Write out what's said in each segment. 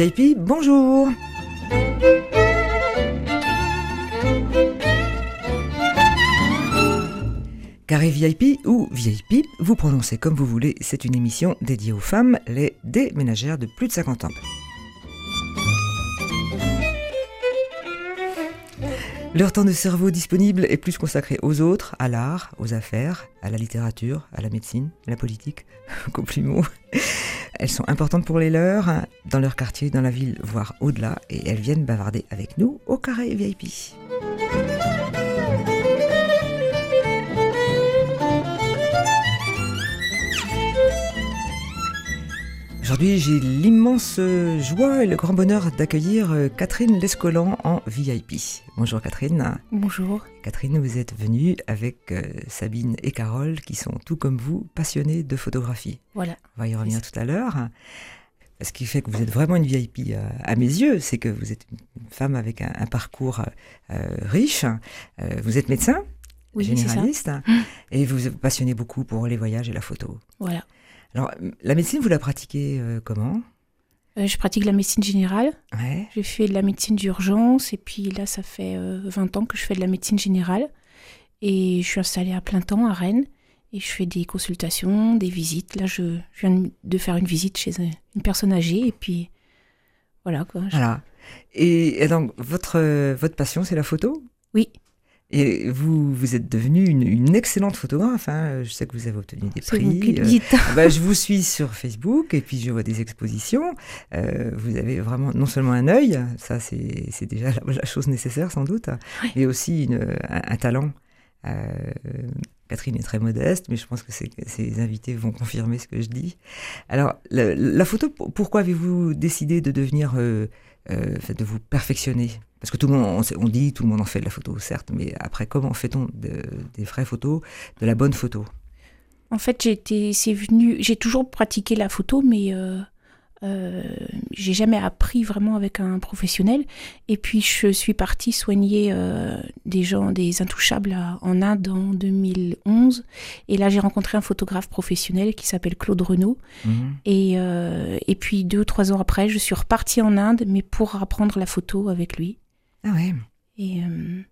VIP, bonjour Carré VIP ou VIP, vous prononcez comme vous voulez, c'est une émission dédiée aux femmes, les déménagères de plus de 50 ans. Leur temps de cerveau disponible est plus consacré aux autres, à l'art, aux affaires, à la littérature, à la médecine, à la politique, compliment. Elles sont importantes pour les leurs, dans leur quartier, dans la ville, voire au-delà, et elles viennent bavarder avec nous au carré VIP. Aujourd'hui, j'ai l'immense joie et le grand bonheur d'accueillir euh, Catherine Lescolan en VIP. Bonjour Catherine. Bonjour. Catherine, vous êtes venue avec euh, Sabine et Carole qui sont tout comme vous passionnés de photographie. Voilà. On va y revenir tout à l'heure. Ce qui fait que vous êtes vraiment une VIP euh, à mes yeux, c'est que vous êtes une femme avec un, parcours riche. vous êtes médecin, oui, généraliste, et vous vous passionnez beaucoup pour les voyages et la photo. Voilà. Alors, la médecine, vous la pratiquez euh, comment? Euh, Je pratique la médecine générale. Ouais. J'ai fait de la médecine d'urgence et puis là, ça fait 20 euh, ans que je fais de la médecine générale. Et je suis installée à plein temps à Rennes et je fais des consultations, des visites. Là, je, viens de faire une visite chez une personne âgée et puis voilà quoi. Voilà. Et, et donc, votre, votre passion, c'est la photo? Oui. Et vous, vous êtes devenue une, excellente photographe. Hein. Je sais que vous avez obtenu des prix. Euh, bah, je vous suis sur Facebook et puis je vois des expositions. Euh, vous avez vraiment non seulement un œil, ça c'est déjà la, chose nécessaire sans doute, mais aussi une, un, talent. Euh, Catherine est très modeste, mais je pense que ses, invités vont confirmer ce que je dis. Alors, la, photo, pourquoi avez-vous décidé de devenir, euh, euh, de vous perfectionner? Parce que tout le monde, on, dit, tout le monde en fait de la photo, certes, mais après, comment fait-on des vraies photos, de la bonne photo? En fait, j'ai c'est venu, j'ai toujours pratiqué la photo, mais euh, euh, j'ai jamais appris vraiment avec un professionnel. Et puis je suis partie soigner euh, des gens, des intouchables en Inde en 2011. Et là j'ai rencontré un photographe professionnel qui s'appelle Claude Renaud. Mhm. Et, et puis deux ou trois ans après, je suis repartie en Inde, mais pour apprendre la photo avec lui. Ah ouais. Et euh,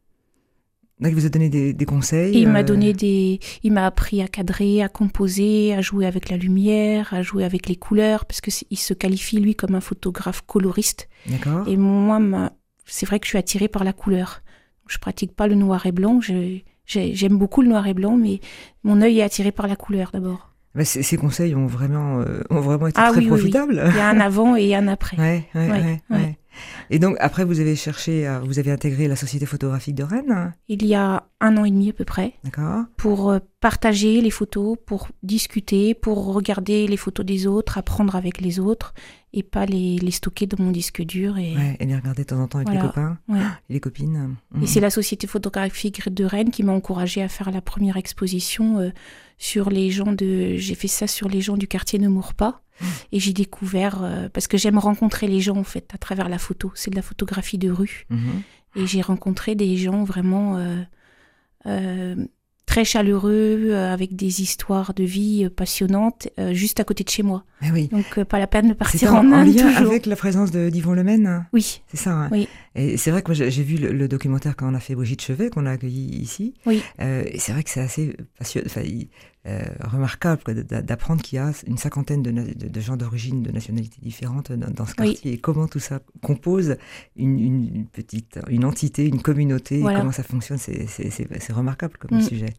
il vous a donné des, conseils. il m'a euh, donné des, il m'a appris à cadrer, à composer, à jouer avec la lumière, à jouer avec les couleurs, parce que il se qualifie lui comme un photographe coloriste. D'accord. Et moi, c'est vrai que je suis attirée par la couleur. Je pratique pas le noir et blanc. J'aime beaucoup le noir et blanc, mais mon œil est attiré par la couleur d'abord. Bah, ces, conseils ont vraiment, euh, ont vraiment été ah très profitables. Il y a un avant et un après. Ouais, ouais, ouais, ouais. Et donc, après, vous avez cherché, vous avez intégré la Société photographique de Rennes Il y a un an et demi à peu près. D'accord. Pour euh, partager les photos, pour discuter, pour regarder les photos des autres, apprendre avec les autres et pas les, les stocker dans mon disque dur. Et, et les regarder de temps en temps avec les copains et les copines. Et c'est la Société photographique de Rennes qui m'a encouragée à faire la première exposition euh, sur les gens de. J'ai fait ça sur les gens du quartier Ne Mourre pas. Et j'ai découvert, euh, parce que j'aime rencontrer les gens en fait à travers la photo, c'est de la photographie de rue. Mhm. Et j'ai rencontré des gens vraiment euh, très chaleureux, avec des histoires de vie passionnantes, juste à côté de chez moi. Oui. Donc pas la peine de partir en, en Inde. lien avec la présence d'Yvon Lemaine Oui. C'est ça. Hein. Oui. Et c'est vrai que j'ai vu le, documentaire quand on a fait Brigitte Chevet, qu'on a accueilli ici. Oui. et c'est vrai que c'est assez passionnant. Enfin, euh, remarquable d'apprendre qu'il y a une cinquantaine de, gens d'origine, de nationalités différentes dans, ce quartier et comment tout ça compose une, petite, une entité, une communauté, comment ça fonctionne, c'est remarquable comme mm. sujet.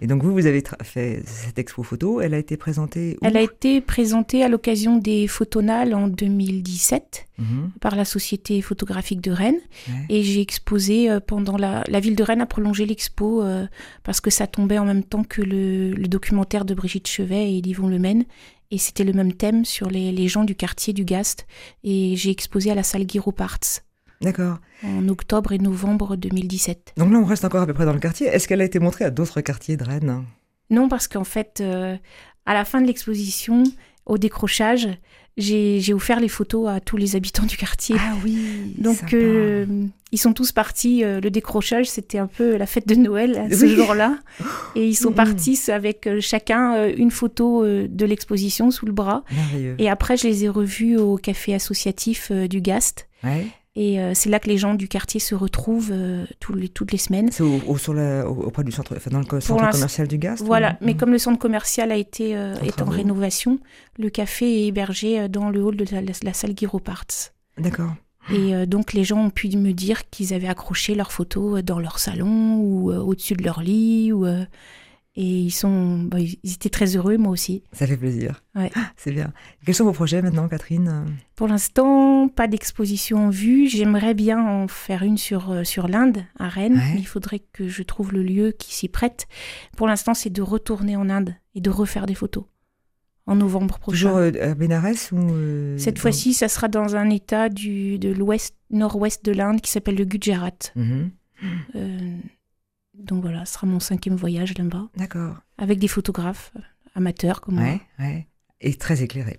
Et donc vous, vous avez fait cette expo photo, elle a été présentée où? Elle a été présentée à l'occasion des Photonales en 2017 mhm. par la Société photographique de Rennes. Et j'ai exposé euh, pendant la... La ville de Rennes a prolongé l'expo euh, parce que ça tombait en même temps que le, documentaire de Brigitte Chevet et Yvon Lemaine. Et c'était le même thème sur les, les, gens du quartier du Gast. Et j'ai exposé à la salle Guiraud Parts. D'accord. En octobre et novembre 2017. Donc là, on reste encore à peu près dans le quartier. Est-ce qu'elle a été montrée à d'autres quartiers de Rennes? Non, parce qu'en fait, euh, à la fin de l'exposition, au décrochage, j'ai offert les photos à tous les habitants du quartier. Ah oui. Donc euh, ils sont tous partis. Euh, le décrochage, c'était un peu la fête de Noël ce jour-là, et ils sont partis avec chacun une photo de l'exposition sous le bras. Et après, je les ai revus au café associatif du Gast. Ouais. Et euh, c'est là que les gens du quartier se retrouvent euh, les, toutes les semaines. C'est au, sur auprès du centre, enfin dans le centre commercial du Gast Voilà, mais comme le centre commercial a été euh, est en rénovation, le café est hébergé dans le hall de la, salle Guiropart. D'accord. Et donc les gens ont pu me dire qu'ils avaient accroché leurs photos dans leur salon ou au-dessus de leur lit ou et ils sont, bah, ils étaient très heureux, moi aussi. Ça fait plaisir. Ouais. C'est bien. Quels sont vos projets maintenant, Catherine Pour l'instant, pas d'exposition en vue. J'aimerais bien en faire une sur, euh, sur l'Inde, à Rennes. Il faudrait que je trouve le lieu qui s'y prête. Pour l'instant, c'est de retourner en Inde et de refaire des photos en novembre prochain. Toujours euh, à Bénarès ou euh, Cette fois-ci, ça sera dans un état du, de l'ouest, nord-ouest de l'Inde qui s'appelle le Gujarat. Mhm. Donc voilà, ce sera mon cinquième voyage là-bas. D'accord. Avec des photographes euh, amateurs comme ouais, moi. Ouais, et très éclairés.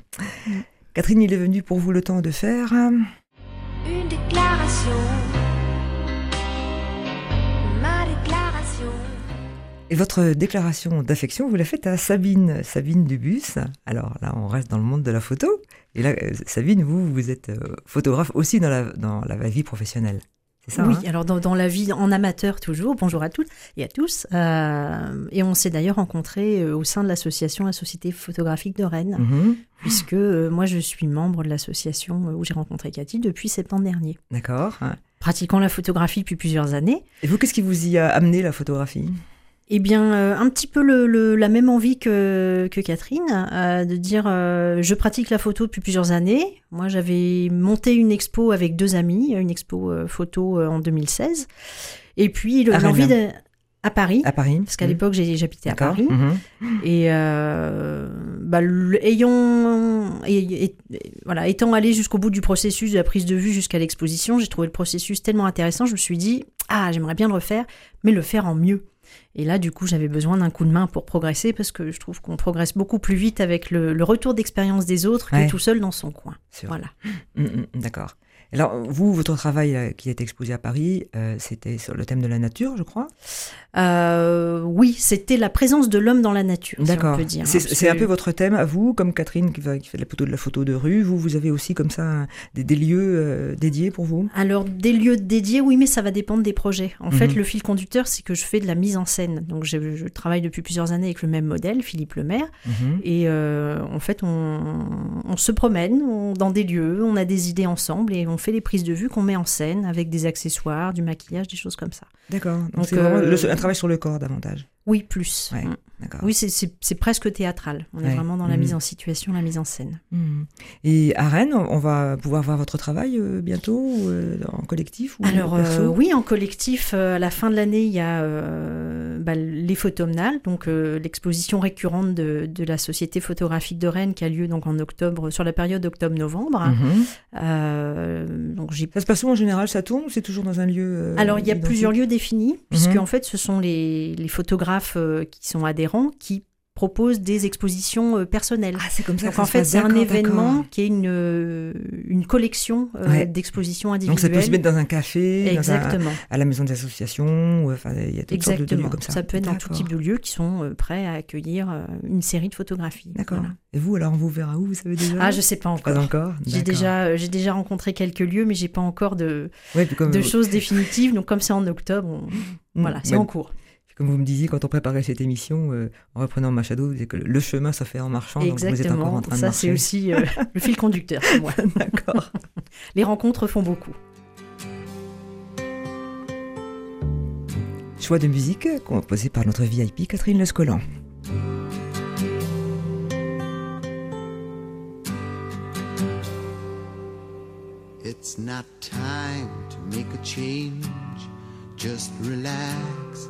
Catherine, il est venu pour vous le temps de faire... Euh, Une déclaration. Ma déclaration. Et votre déclaration d'affection, vous la faites à Sabine, Sabine Dubus. Alors là, on reste dans le monde de la photo. Et là, euh, Sabine, vous, vous êtes photographe aussi dans la, dans la vie professionnelle oui, hein alors dans, la vie en amateur toujours, bonjour à toutes et à tous. Euh, et on s'est d'ailleurs rencontrés euh, au sein de l'association La Société photographique de Rennes, mhm. puisque euh, moi je suis membre de l'association où j'ai rencontré Cathy depuis septembre dernier. D'accord. Pratiquant la photographie depuis plusieurs années. Et vous, qu'est-ce qui vous y a amené la photographie? Eh bien, euh, un petit peu le, la même envie que, que Catherine, euh, de dire euh, je pratique la photo depuis plusieurs années. Moi, j'avais monté une expo avec deux amis, une expo photo en 2016. Et puis, l'envie de à Paris. À Paris. Parce qu'à mmh. l'époque, j'habitais à Paris. Mmh. Et bah, ayant, voilà, étant allé jusqu'au bout du processus de la prise de vue jusqu'à l'exposition, j'ai trouvé le processus tellement intéressant. Je me suis dit, ah, j'aimerais bien le refaire, mais le faire en mieux. Et là, du coup, j'avais besoin d'un coup de main pour progresser parce que je trouve qu'on progresse beaucoup plus vite avec le, retour d'expérience des autres que tout seul dans son coin. Voilà. Mmh, mmh, d'accord. Alors, vous, votre travail euh, qui est exposé à Paris, euh, c'était sur le thème de la nature, je crois euh, Oui, c'était la présence de l'homme dans la nature, D'accord. Si dire. C'est un peu votre thème à vous, comme Catherine qui, fait la photo de la photo de rue. Vous, vous avez aussi comme ça des, lieux dédiés pour vous? Alors, des lieux dédiés, oui, mais ça va dépendre des projets. En fait, mhm. le fil conducteur, c'est que je fais de la mise en scène. Donc, je, travaille depuis plusieurs années avec le même modèle, Philippe Lemaire. Mhm. Et en fait, on, se promène dans des lieux, on a des idées ensemble et on fait les prises de vue qu'on met en scène avec des accessoires, du maquillage, des choses comme ça. D'accord. Donc, c'est euh, un travail sur le corps davantage. Oui, plus. Mm. Oui, c'est presque théâtral. On est vraiment dans la mm. mise en situation, la mise en scène. Mm. Et à Rennes, on va pouvoir voir votre travail euh, bientôt, euh, en collectif ou Alors, oui, en collectif. à la fin de l'année, il y a bah, les photomnales, donc l'exposition récurrente de, de, la Société photographique de Rennes qui a lieu donc en octobre, sur la période octobre-novembre. Mm-hmm. donc Ça se passe où en général? Ça tourne ou c'est toujours dans un lieu Alors, il y a plusieurs lieux définis, puisque mm-hmm. en fait, ce sont les, les photographes qui sont adhérents qui propose des expositions euh, personnelles. Ah, c'est comme ça. Donc en fait, c'est un événement qui est une, euh, une collection euh, d'expositions individuelles. Donc ça peut se mettre dans un café, Exactement. à la maison des associations, enfin il y a toutes Exactement. sortes de lieux comme ça. Ça peut être dans tout type de lieux qui sont prêts à accueillir une série de photographies. D'accord. Et vous alors on vous verra où vous savez déjà Ah je sais pas encore. Pas encore. J'ai déjà j'ai déjà rencontré quelques lieux mais j'ai pas encore de de choses définitives. Donc comme c'est en octobre, mm. voilà c'est en cours comme vous me disiez quand on préparait cette émission, euh, en reprenant Machado, que le chemin se fait en marchant. Exactement. Donc vous êtes encore en train ça, de c'est aussi euh, le fil conducteur pour moi. D'accord. Les rencontres font beaucoup. Choix de musique composé par notre VIP Catherine Lescolan. It's not time to make a change. Just relax,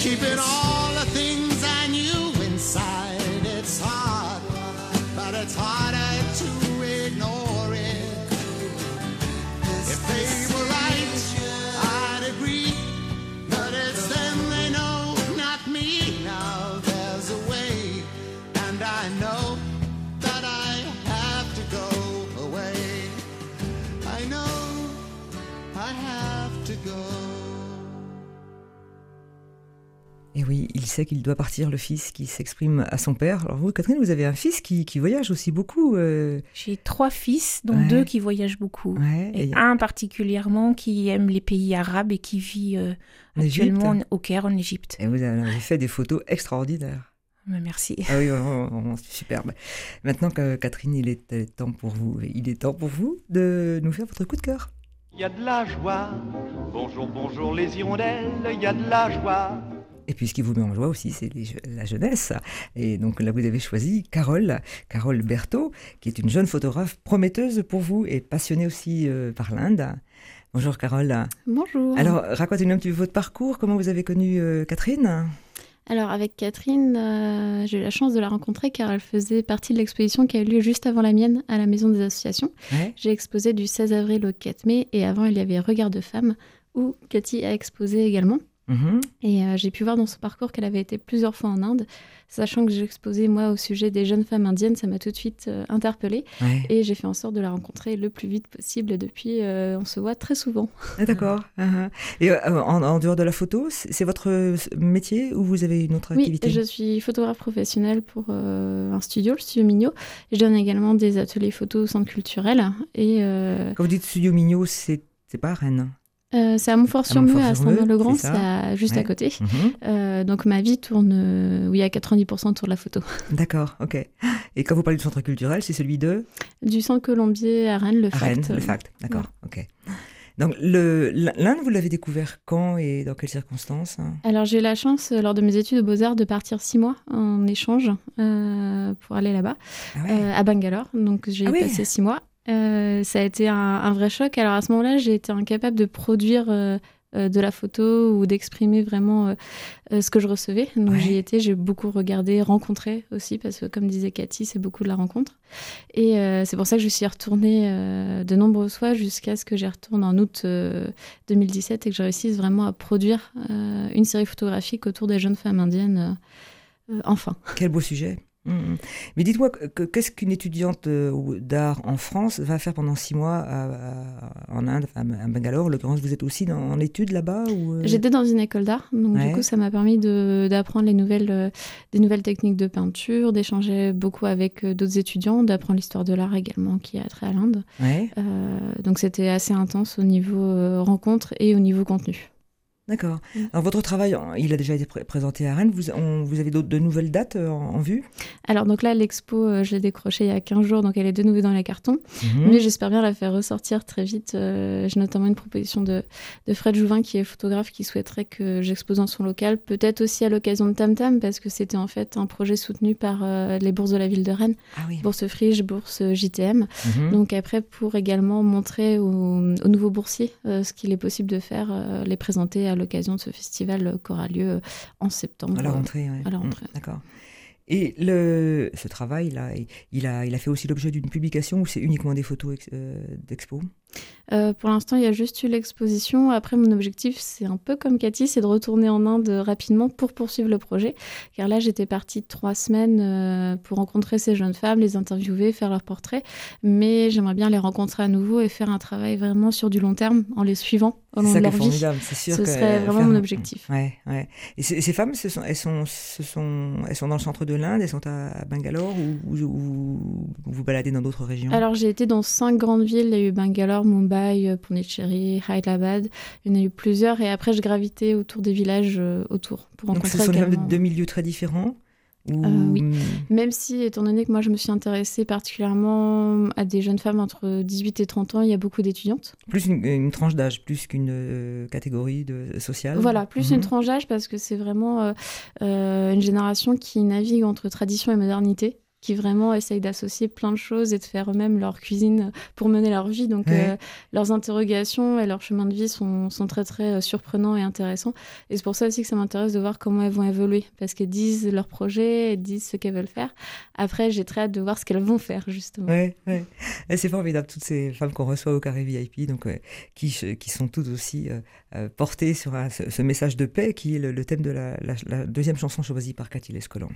keep it on. Sait qu'il doit partir, le fils qui s'exprime à son père. Alors vous, Catherine, vous avez un fils qui, qui voyage aussi beaucoup. euh, J'ai trois fils, dont Ouais. deux qui voyagent beaucoup. ouais, Et et- un particulièrement qui aime les pays arabes et qui vit euh, En actuellement Égypte au Caire, en Égypte. et vous avez fait des photos extraordinaires. Mais Merci. Ah oui, vraiment, vraiment superbe. Maintenant que Catherine, il est temps pour vous, il est temps pour vous de nous faire votre coup de cœur. Il y a de la joie. Bonjour, bonjour les hirondelles, il y a de la joie. Et puis ce qui vous met en joie aussi, c'est la jeunesse. Et donc là, vous avez choisi Carole, Carole Berthaud, qui est une jeune photographe prometteuse pour vous et passionnée aussi euh, par l'Inde. Bonjour Carole. Bonjour. Alors, racontez-nous un petit peu votre parcours, comment vous avez connu euh, Catherine? Alors, avec Catherine, euh, j'ai eu la chance de la rencontrer car elle faisait partie de l'exposition qui a eu lieu juste avant la mienne à la Maison des Associations. Ouais. J'ai exposé du 16 avril au 4 mai et avant, il y avait Regard de femme où Cathy a exposé également. Mhm. Et euh, j'ai pu voir dans son parcours qu'elle avait été plusieurs fois en Inde. Sachant que exposé, moi, au sujet des jeunes femmes indiennes, ça m'a tout de suite euh, interpellée. Ouais. Et j'ai fait en sorte de la rencontrer le plus vite possible. Et depuis, euh, on se voit très souvent. Ah, D'accord. Ah, ah. Et en, en dehors de la photo, c'est votre métier ou vous avez une autre Oui, activité? je suis photographe professionnelle pour un studio, le studio Mignot. Je donne également des ateliers photo au centre culturel. Et Quand vous dites studio Mignot, c'est c'est pas à Rennes? Euh, c'est à Montfort-sur-Meux, à Saint-Maur-le-Grand, c'est à- juste Ouais. à côté. Mhm. Euh, donc ma vie tourne, euh, oui, à 90% autour de la photo. D'accord, ok. Et quand vous parlez du centre culturel, c'est celui de Du centre Colombier à Rennes, le à Rennes, FACT. le FACT. D'accord, ok. Donc l'Inde, vous l'avez découvert quand et dans quelles circonstances hein? Alors j'ai eu la chance, lors de mes études aux Beaux-Arts, de partir six mois en échange euh, pour aller là-bas, Ah ouais? euh, à Bangalore. Donc j'ai Ah oui. passé six mois. Euh, ça a été un, un vrai choc. Alors à ce moment-là, j'ai été incapable de produire euh, euh, de la photo ou d'exprimer vraiment ce que je recevais. Donc Ouais. j'y étais, j'ai beaucoup regardé, rencontré aussi, parce que comme disait Cathy, c'est beaucoup de la rencontre. Et c'est pour ça que je suis retournée de nombreuses fois jusqu'à ce que j'y retourne en août euh, 2017 et que je réussisse vraiment à produire une série photographique autour des jeunes femmes indiennes. enfin. Quel beau sujet. Mm, mm. Mais dites-moi, que- que- qu'est-ce qu'une étudiante euh, d'art en France va faire pendant six mois à- à- en Inde, à Bangalore En l'occurrence, vous êtes aussi dans, en études là-bas ou euh? J'étais dans une école d'art, donc Ouais. du coup ça m'a permis d'apprendre les nouvelles, euh, des nouvelles techniques de peinture, d'échanger beaucoup avec euh, d'autres étudiants, d'apprendre l'histoire de l'art également qui a trait à l'Inde. Ouais, Euh, donc c'était assez intense au niveau rencontre et au niveau contenu. D'accord. Mm. Alors, votre travail, il a déjà été pré- présenté à Rennes. Vous, on- vous avez d'autres- de nouvelles dates euh, en, en vue? Alors donc là l'expo euh, je l'ai décrochée il y a 15 jours, donc elle est de nouveau dans les cartons. Mhm. Mais j'espère bien la faire ressortir très vite. Euh, J'ai notamment une proposition de, de Fred Jouvin, qui est photographe, qui souhaiterait que j'expose dans son local, peut-être aussi à l'occasion de Tam Tam, parce que c'était en fait un projet soutenu par euh, les bourses de la ville de Rennes, Ah oui. bourse Frige, bourse JTM. Mhm. Donc après, pour également montrer aux, aux nouveaux boursiers ce qu'il est possible de faire, les présenter à l'occasion de ce festival euh, qui aura lieu euh, en septembre. À la rentrée, ouais. à la Mm, rentrée. D'accord. Et le, ce travail-là, il- il a, il a fait aussi l'objet d'une publication ou c'est uniquement des photos ex- euh, d'expo? Euh, pour l'instant, il y a juste eu l'exposition. Après, mon objectif, c'est un peu comme Cathy, c'est de retourner en Inde rapidement pour poursuivre le projet. Car là, j'étais partie trois semaines euh, pour rencontrer ces jeunes femmes, les interviewer, faire leurs portraits. Mais j'aimerais bien les rencontrer à nouveau et faire un travail vraiment sur du long terme en les suivant au long de leur vie. c'est sûr. Ce que, serait euh, vraiment faire mon objectif. Ouais, ouais. Et ces, femmes, ce sont, elles, sont, ce sont, elles sont dans le centre de l'Inde, elles sont à, Bangalore ou, ou- ou vous vous baladez dans d'autres régions? Alors, j'ai été dans cinq grandes villes. Il y a eu Bangalore, Mumbai, euh, Pondicherry, Hyderabad. Il y en a eu plusieurs. Et après, je gravitais autour des villages euh, autour pour Donc rencontrer ce sont également- de milieux très différents ou... Euh, oui. Même si, étant donné que moi, je me suis intéressée particulièrement à des jeunes femmes entre 18 et 30 ans, il y a beaucoup d'étudiantes. Plus une, une tranche d'âge, plus qu'une euh, catégorie de, sociale Voilà, plus Mhm. une tranche d'âge parce que c'est vraiment euh, une génération qui navigue entre tradition et modernité qui vraiment essayent d'associer plein de choses et de faire eux-mêmes leur cuisine pour mener leur vie. Donc, Ouais. euh, leurs interrogations et leur chemin de vie sont, sont très, très euh, surprenants et intéressants. Et c'est pour ça aussi que ça m'intéresse de voir comment elles vont évoluer parce qu'elles disent leurs projets, elles disent ce qu'elles veulent faire. Après, j'ai très hâte de voir ce qu'elles vont faire, justement. Ouais, ouais. C'est formidable, toutes ces femmes qu'on reçoit au carré VIP, donc, qui, qui sont toutes aussi euh, euh, portées sur un- ce, ce message de paix qui est le, le thème de la, la- la deuxième chanson choisie par Cathy Lescolan.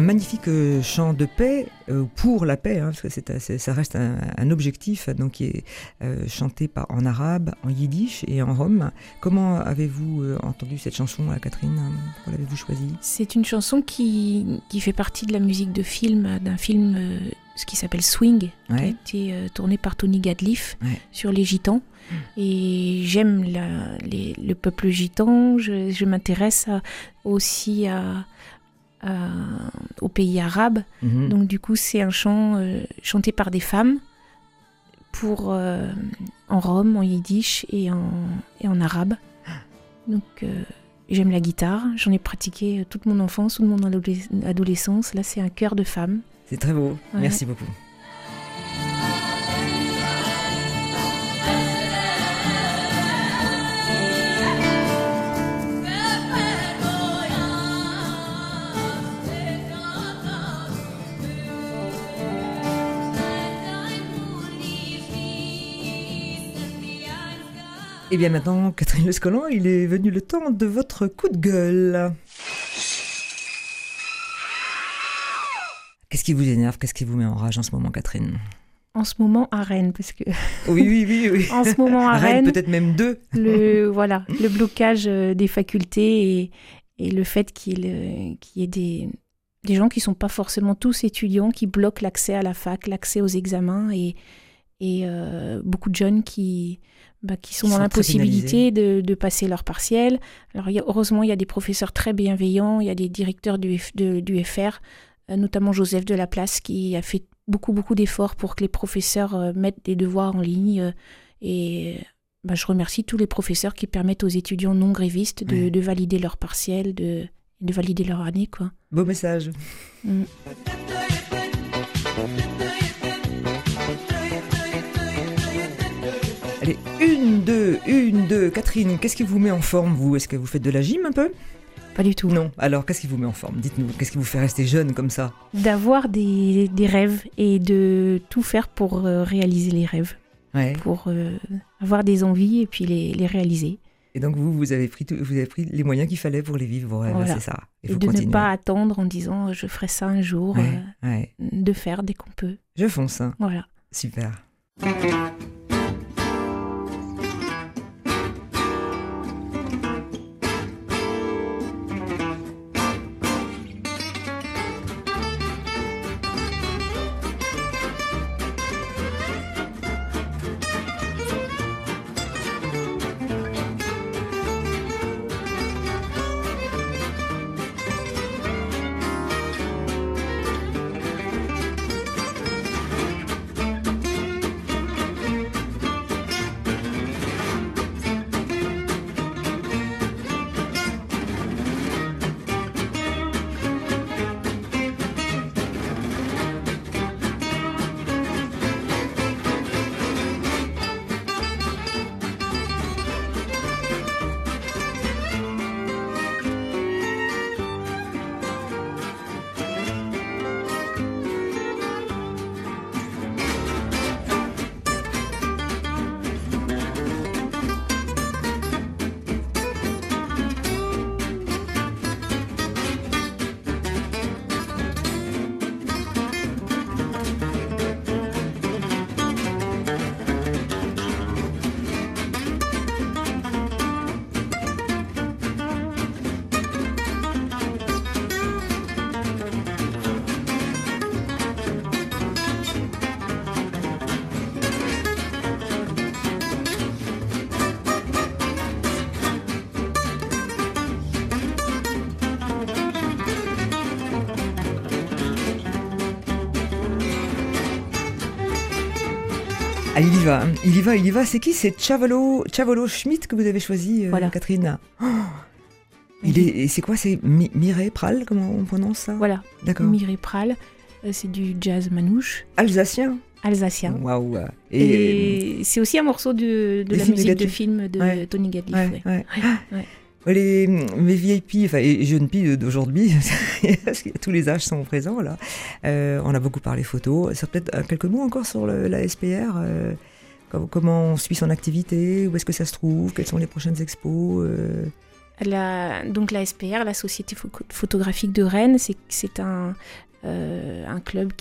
Un magnifique euh, chant de paix, euh, pour la paix, hein, parce que c'est, ça reste un, un objectif, donc qui est euh, chanté par, en arabe, en yiddish et en rome. Comment avez-vous euh, entendu cette chanson, Catherine Pourquoi l'avez-vous choisie? C'est une chanson qui, qui fait partie de la musique de film, d'un film ce qui s'appelle Swing, qui a été euh, tourné par Tony Gadliff Ouais. sur les gitans. Et j'aime le peuple gitan, je, je m'intéresse aussi à- aux pays arabes. Mhm. Donc du coup, c'est un chant euh, chanté par des femmes pour euh, en rome, en yiddish et en, et en arabe. Donc euh, j'aime la guitare, j'en ai pratiqué toute mon enfance, toute mon adolesc- adolescence. Là, c'est un chœur de femmes. C'est très beau. Ouais. Merci beaucoup. Et bien maintenant, Catherine Lescolan, il est venu le temps de votre coup de gueule. Qu'est-ce qui vous énerve? Qu'est-ce qui vous met en rage en ce moment, Catherine? En ce moment à Rennes, parce que Oui, oui, oui, oui. en ce moment à Rennes, Rennes, peut-être même deux. le voilà, le blocage euh, des facultés et, et le fait qu'il euh, y ait des, des gens qui sont pas forcément tous étudiants qui bloquent l'accès à la fac, l'accès aux examens et, et euh, beaucoup de jeunes qui bah, qui sont Qui dans l'impossibilité de, de passer leur partiel. Alors il y a- heureusement il y a des professeurs très bienveillants, il y a des directeurs du, F- de- du FR, euh, notamment Joseph de la Place qui a fait beaucoup beaucoup d'efforts pour que les professeurs euh, mettent des devoirs en ligne euh, et bah, je remercie tous les professeurs qui permettent aux étudiants non grévistes de, Ouais. de valider leur partiel, de, de valider leur année. Quoi. Beau message. Mm. Allez, une, deux, une, deux. Catherine, qu'est-ce qui vous met en forme, vous? Est-ce que vous faites de la gym un peu? Pas du tout. Non. Alors, qu'est-ce qui vous met en forme? Dites-nous, qu'est-ce qui vous fait rester jeune comme ça? D'avoir des, des rêves et de tout faire pour euh, réaliser les rêves, Ouais. pour euh, avoir des envies et puis les, les réaliser. Et donc, vous, vous avez pris, tout- vous avez pris les moyens qu'il fallait pour les vivre, vos rêves, Voilà. c'est ça. Et faut de continuer. ne pas attendre en disant je ferai ça un jour, Ouais, euh, ouais. de faire dès qu'on peut. Je fonce. hein. Voilà. Super. Y va, il y va, il y va. C'est qui C'est Chavolo, Chavolo Schmidt que vous avez choisi, euh, Voilà. Catherine? Oh il est, c'est quoi C'est Mi- Mireille Pral, comment on prononce ça? Voilà. D'accord. Mireille Pral, euh, c'est du jazz manouche, Alsacien alsacien. Waouh Et, Et, c'est aussi un morceau de, la musique de film de Ouais. Tony Gadliff. ouais, ouais. Les, mes VIP, enfin, et jeunes filles d'aujourd'hui, tous les âges sont présents là. Euh, on a beaucoup parlé photo. Peut-être euh, quelques mots encore sur la SPR. euh, com- comment on suit son activité Où est-ce que ça se trouve Quelles sont les prochaines expos La, donc la SPR, la Société Pho- photographique de Rennes, c'est un, club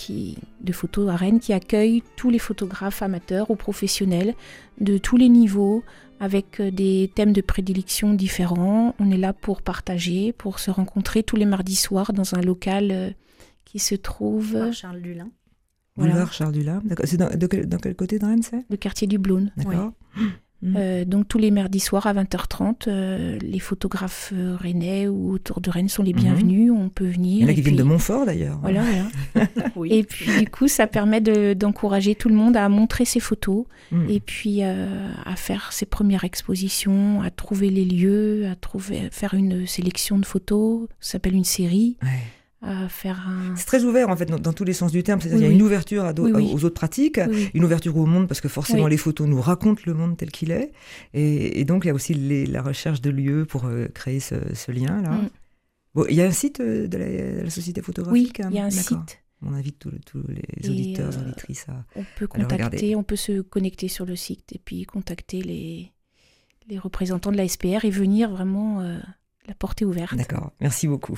de photos à Rennes qui accueille tous les photographes amateurs ou professionnels de tous les niveaux, avec euh, des thèmes de prédilection différents. On est là pour partager, pour se rencontrer tous les mardis soirs dans un local euh, qui se trouve Charles Dulin. Voilà. Boulevard Charles Dulam. D'accord. C'est dans, de quel, dans quel côté de Rennes c'est? Le quartier du Blône. D'accord. Mhm. Euh, donc tous les mardis soirs à 20h30, euh, les photographes euh, rennais ou autour de Rennes sont les Mhm. bienvenus. On peut venir. Il y en a qui viennent de Montfort d'ailleurs. Voilà, voilà. Oui. Et puis du coup, ça permet de- d'encourager tout le monde à montrer ses photos Mhm. et puis à faire ses premières expositions, à trouver les lieux, à trouver, à faire une sélection de photos, ça s'appelle une série, Ouais. À faire un. C'est très ouvert en fait dans, dans tous les sens du terme. C'est-à-dire Oui, il y a oui. une ouverture à Oui, oui. aux autres pratiques, Oui, oui. une ouverture au monde parce que forcément Oui. les photos nous racontent le monde tel qu'il est. Et, et donc il y a aussi les- la recherche de lieux pour euh, créer ce, ce lien là. Mm. Bon, il y a un site euh, de la, de la société Oui, photographique. hein il y a un site. On invite tous les Et, auditeurs, euh, auditrices à. On peut contacter, on peut se connecter sur le site et puis contacter les, les représentants de la SPR et venir vraiment la portée ouverte. D'accord. Merci beaucoup.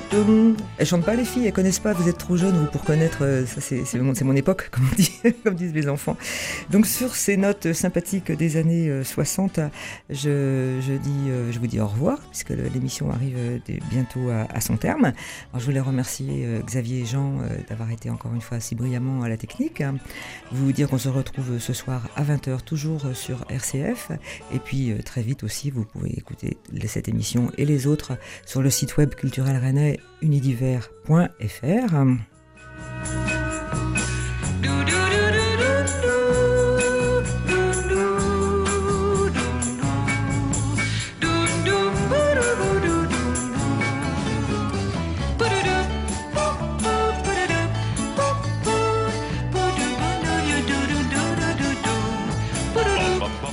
Elles chantent pas les filles, elles connaissent pas, vous êtes trop jeunes vous pour connaître, euh, ça c'est mon, époque comme, on dit, comme disent les enfants. Donc sur ces notes sympathiques des années euh, 60, je, je, dis, euh, je vous dis au revoir puisque l'émission arrive euh, bientôt à, son terme. Alors je voulais remercier euh, Xavier et Jean euh, d'avoir été encore une fois si brillamment à la technique. Vous dire qu'on se retrouve ce soir à 20h toujours euh, sur RCF et puis euh, très vite aussi vous pouvez écouter cette émission et les autres sur le site web culturel rennais unidiver.fr.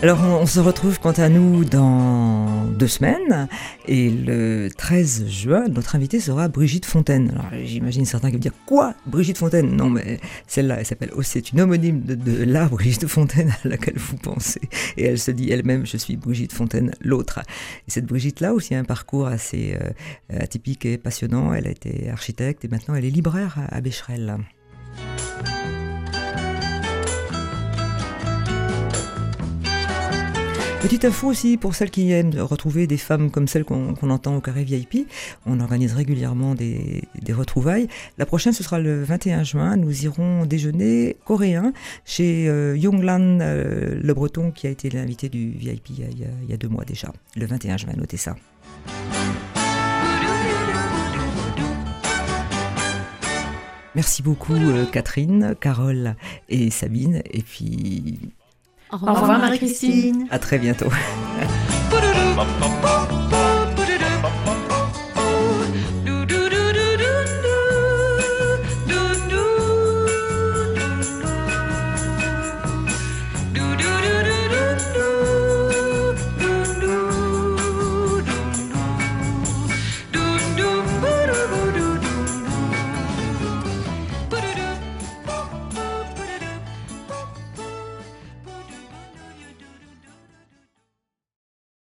Alors on se retrouve quant à nous dans deux semaines et le 13 juin notre invitée sera Brigitte Fontaine. Alors j'imagine certains qui vont dire quoi Brigitte Fontaine? Non mais celle-là elle s'appelle aussi c'est une homonyme de, de la Brigitte Fontaine à laquelle vous pensez et elle se dit elle-même je suis Brigitte Fontaine l'autre. Et cette Brigitte là aussi a un parcours assez euh, atypique et passionnant. Elle a été architecte et maintenant elle est libraire à, à Becherel. Petite info aussi pour celles qui aiment retrouver des femmes comme celles qu'on entend au carré VIP. On organise régulièrement des, retrouvailles. La prochaine, ce sera le 21 juin. Nous irons déjeuner coréen chez euh, Yonglan euh, Le Breton, qui a été l'invité du VIP il y a deux mois déjà. Le 21 juin, notez ça. Merci beaucoup euh, Catherine, Carole et Sabine. Et puis Au revoir, Au revoir Marie-Christine. à très bientôt.